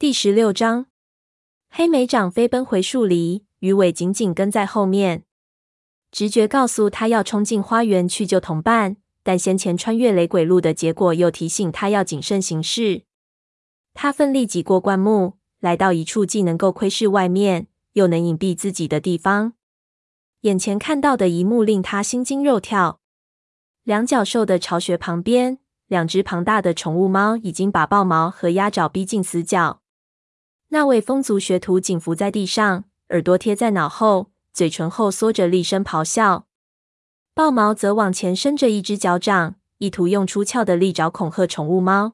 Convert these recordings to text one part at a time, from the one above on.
第十六章，黑莓长飞奔回树林，鱼尾紧紧跟在后面。直觉告诉他要冲进花园去救同伴，但先前穿越雷鬼路的结果又提醒他要谨慎行事。他奋力挤过灌木，来到一处既能够窥视外面，又能隐蔽自己的地方。眼前看到的一幕令他心惊肉跳：两角兽的巢穴旁边，两只庞大的宠物猫已经把豹毛和鸭爪逼进死角。那位风族学徒紧伏在地上，耳朵贴在脑后，嘴唇后缩着，厉声咆哮。豹毛则往前伸着一只脚掌，意图用出鞘的利爪恐吓宠物猫。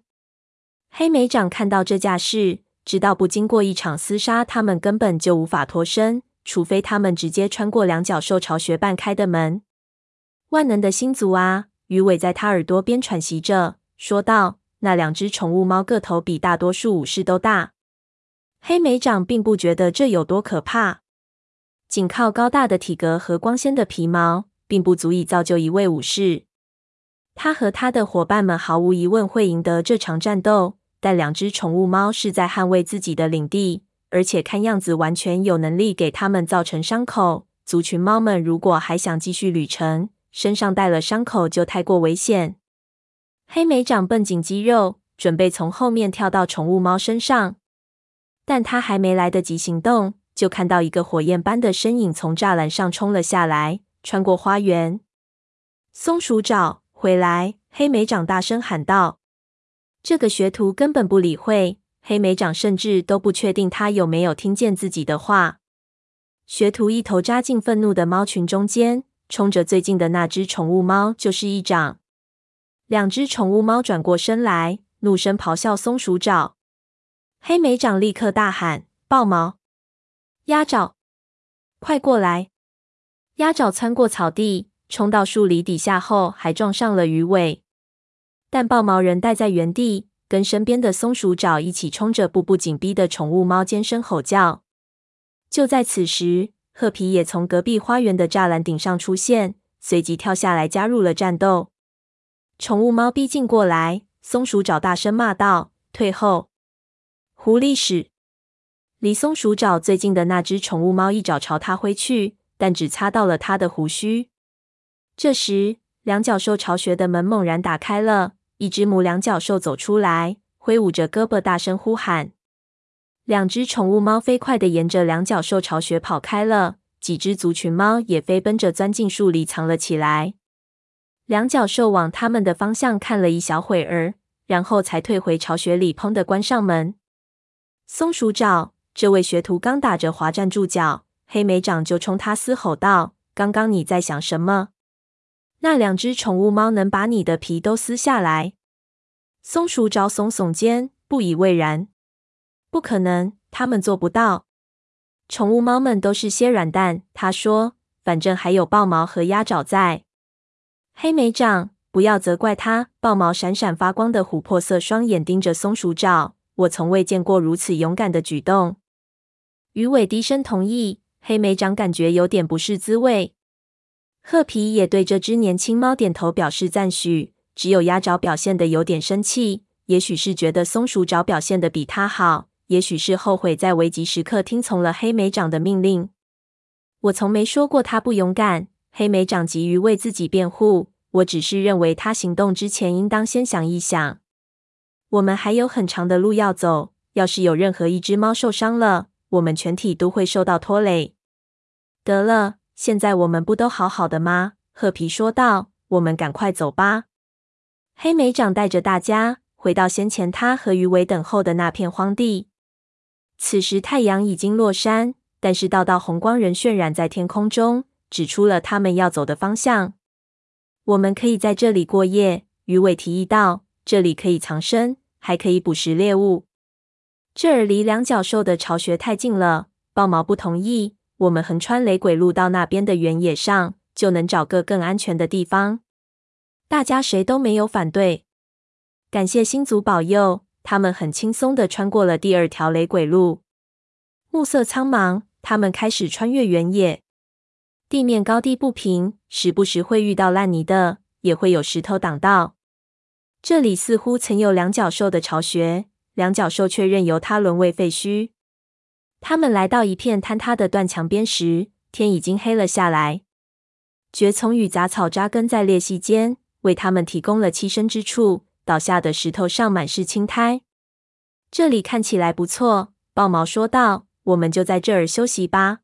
黑莓长看到这架势，知道不经过一场厮杀，他们根本就无法脱身，除非他们直接穿过两角兽巢穴半开的门。万能的星族啊！鱼尾在他耳朵边喘息着，说道：“那两只宠物猫个头比大多数武士都大。”黑莓长并不觉得这有多可怕，仅靠高大的体格和光鲜的皮毛，并不足以造就一位武士。他和他的伙伴们毫无疑问会赢得这场战斗，但两只宠物猫是在捍卫自己的领地，而且看样子完全有能力给他们造成伤口。族群猫们如果还想继续旅程，身上带了伤口就太过危险。黑莓长绷紧肌肉，准备从后面跳到宠物猫身上。但他还没来得及行动，就看到一个火焰般的身影从栅栏上冲了下来，穿过花园。松鼠爪，回来！黑莓长大声喊道。这个学徒根本不理会黑莓长，甚至都不确定他有没有听见自己的话。学徒一头扎进愤怒的猫群中间，冲着最近的那只宠物猫就是一掌。两只宠物猫转过身来，怒声咆哮：“松鼠爪！”黑莓长立刻大喊：“豹毛，鸭爪，快过来！”鸭爪窜过草地，冲到树篱底下后，还撞上了鱼尾。但豹毛仍待在原地，跟身边的松鼠爪一起冲着步步紧逼的宠物猫尖声吼叫。就在此时，褐皮也从隔壁花园的栅栏顶上出现，随即跳下来加入了战斗。宠物猫逼近过来，松鼠爪大声骂道：“退后！”狐狸屎！离松鼠爪最近的那只宠物猫一爪朝它挥去，但只擦到了它的胡须。这时，两角兽巢穴的门猛然打开了，一只母两角兽走出来，挥舞着胳膊，大声呼喊。两只宠物猫飞快地沿着两角兽巢穴跑开了，几只族群猫也飞奔着钻进树里藏了起来。两角兽往他们的方向看了一小会儿，然后才退回巢穴里，砰地关上门。松鼠爪，这位学徒刚打着滑站住脚，黑莓长就冲他嘶吼道：“刚刚你在想什么？那两只宠物猫能把你的皮都撕下来？”松鼠爪耸耸肩，不以为然：“不可能，他们做不到。宠物猫们都是些软蛋。”他说：“反正还有豹毛和鸭爪在。”黑莓长，不要责怪他。豹毛闪闪发光的琥珀色双眼盯着松鼠爪。我从未见过如此勇敢的举动。鱼尾低声同意。黑莓长感觉有点不是滋味。褐皮也对这只年轻猫点头表示赞许。只有鸭爪表现得有点生气，也许是觉得松鼠爪表现得比它好，也许是后悔在危急时刻听从了黑莓长的命令。我从没说过他不勇敢。黑莓长急于为自己辩护，我只是认为他行动之前应当先想一想。我们还有很长的路要走。要是有任何一只猫受伤了，我们全体都会受到拖累。得了，现在我们不都好好的吗？褐皮说道。我们赶快走吧。黑莓长带着大家回到先前他和鱼尾等候的那片荒地。此时太阳已经落山，但是道道红光仍渲染在天空中，指出了他们要走的方向。我们可以在这里过夜，鱼尾提议道。这里可以藏身。还可以捕食猎物。这儿离两角兽的巢穴太近了，豹毛不同意。我们横穿雷鬼路到那边的原野上，就能找个更安全的地方。大家谁都没有反对。感谢星族保佑，他们很轻松的穿过了第二条雷鬼路。暮色苍茫，他们开始穿越原野。地面高低不平，时不时会遇到烂泥的，也会有石头挡道。这里似乎曾有两角兽的巢穴，两角兽却任由它沦为废墟。他们来到一片坍塌的断墙边时，天已经黑了下来。蕨丛与杂草扎根在裂隙间，为他们提供了栖身之处。倒下的石头上满是青苔。这里看起来不错，豹毛说道：“我们就在这儿休息吧。”“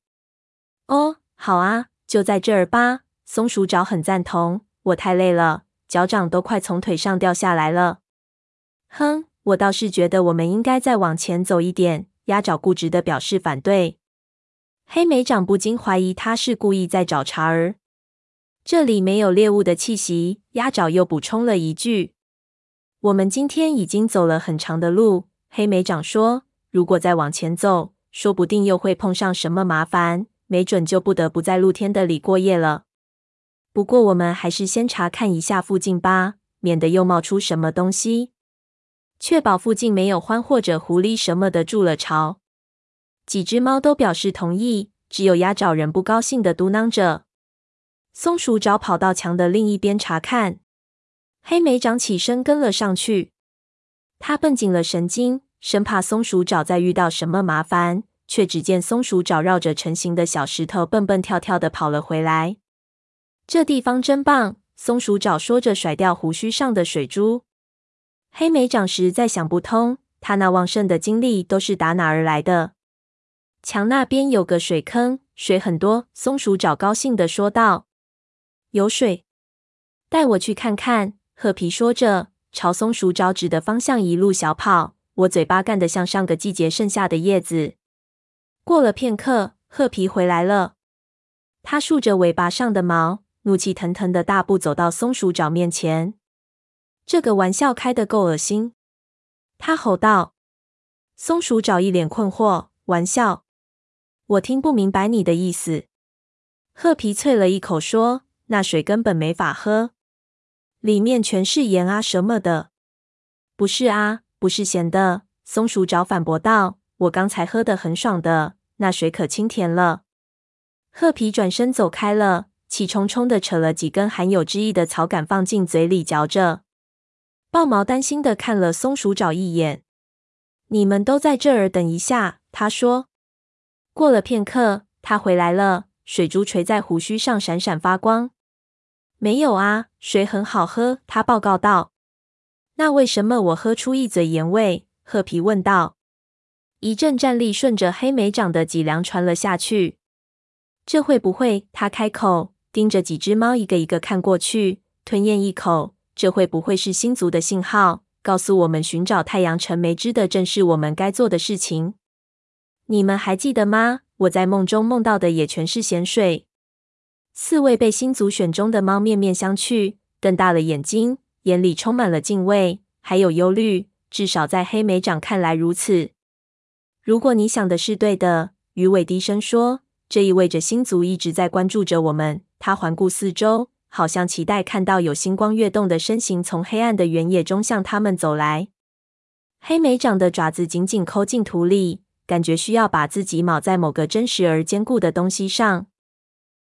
哦，好啊，就在这儿吧。”松鼠爪很赞同。“我太累了，脚掌都快从腿上掉下来了。”“哼，我倒是觉得我们应该再往前走一点。”鸭爪固执的表示反对。黑莓长不禁怀疑他是故意在找茬儿。这里没有猎物的气息。鸭爪又补充了一句。我们今天已经走了很长的路，黑莓长说：“如果再往前走，说不定又会碰上什么麻烦，没准就不得不在露天的里过夜了。不过，我们还是先查看一下附近吧，免得又冒出什么东西，确保附近没有獾或者狐狸什么的筑了巢。”几只猫都表示同意，只有鸭爪人不高兴的嘟囔着。松鼠爪跑到墙的另一边查看。黑莓长起身跟了上去，他绷紧了神经，生怕松鼠爪再遇到什么麻烦。却只见松鼠爪绕着成型的小石头蹦蹦跳跳的跑了回来。这地方真棒，松鼠爪说着，甩掉胡须上的水珠。黑莓长实在想不通，他那旺盛的精力都是打哪儿来的？墙那边有个水坑，水很多。松鼠爪高兴地说道：“有水，带我去看看。”褐皮说着，朝松鼠爪指的方向一路小跑。我嘴巴干得像上个季节剩下的叶子。过了片刻，褐皮回来了。他竖着尾巴上的毛，怒气腾腾的大步走到松鼠爪面前。这个玩笑开得够恶心，他吼道。松鼠爪一脸困惑：“玩笑？我听不明白你的意思。”褐皮啐了一口说：“那水根本没法喝。”里面全是盐啊什么的，不是啊，不是咸的。松鼠爪反驳道：“我刚才喝得很爽的，那水可清甜了。”褐皮转身走开了，气冲冲的扯了几根含有汁液的草杆放进嘴里嚼着。豹毛担心的看了松鼠爪一眼：“你们都在这儿等一下。”他说。过了片刻，他回来了，水珠垂在胡须上，闪闪发光。没有啊，水很好喝。他报告道。那为什么我喝出一嘴盐味？褐皮问道。一阵战栗顺着黑莓长的脊梁传了下去。这会不会？他开口，盯着几只猫一个一个看过去，吞咽一口。这会不会是星族的信号，告诉我们寻找太阳神莓汁的正是我们该做的事情？你们还记得吗？我在梦中梦到的也全是咸水。四位被星族选中的猫面面相觑，瞪大了眼睛，眼里充满了敬畏，还有忧虑。至少在黑莓长看来如此。如果你想的是对的，鱼尾低声说，这意味着星族一直在关注着我们。他环顾四周，好像期待看到有星光跃动的身形从黑暗的原野中向他们走来。黑莓长的爪子紧紧抠进土里，感觉需要把自己铆在某个真实而坚固的东西上。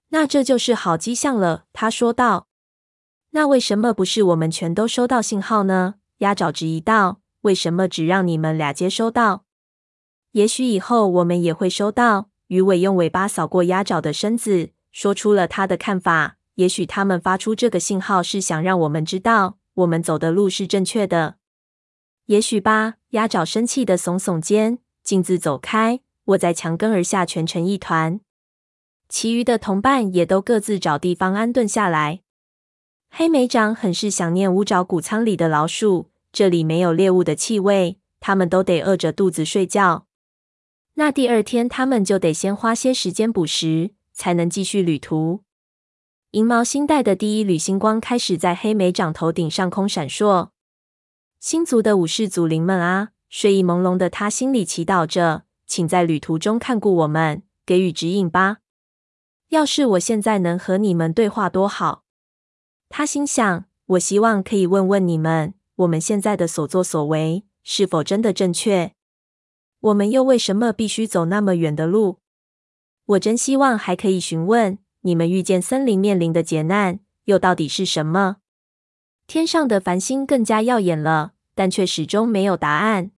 那这就是好迹象了，他说道。那为什么不是我们全都收到信号呢？鸭爪质疑道。为什么只让你们俩接收到？也许以后我们也会收到。鱼尾用尾巴扫过鸭爪的身子，说出了他的看法。也许他们发出这个信号是想让我们知道，我们走的路是正确的。也许吧。鸭爪生气的耸耸肩，径自走开，卧在墙根而下，蜷成一团。其余的同伴也都各自找地方安顿下来。黑莓长很是想念乌爪谷仓里的老鼠，这里没有猎物的气味，他们都得饿着肚子睡觉。那第二天，他们就得先花些时间捕食，才能继续旅途。银毛星带的第一缕星光开始在黑莓长头顶上空闪烁。星族的武士祖灵们啊，睡意朦胧的他心里祈祷着，请在旅途中看顾我们，给予指引吧。要是我现在能和你们对话多好！他心想。我希望可以问问你们，我们现在的所作所为是否真的正确？我们又为什么必须走那么远的路？我真希望还可以询问你们遇见森林面临的劫难又到底是什么？天上的繁星更加耀眼了，但却始终没有答案。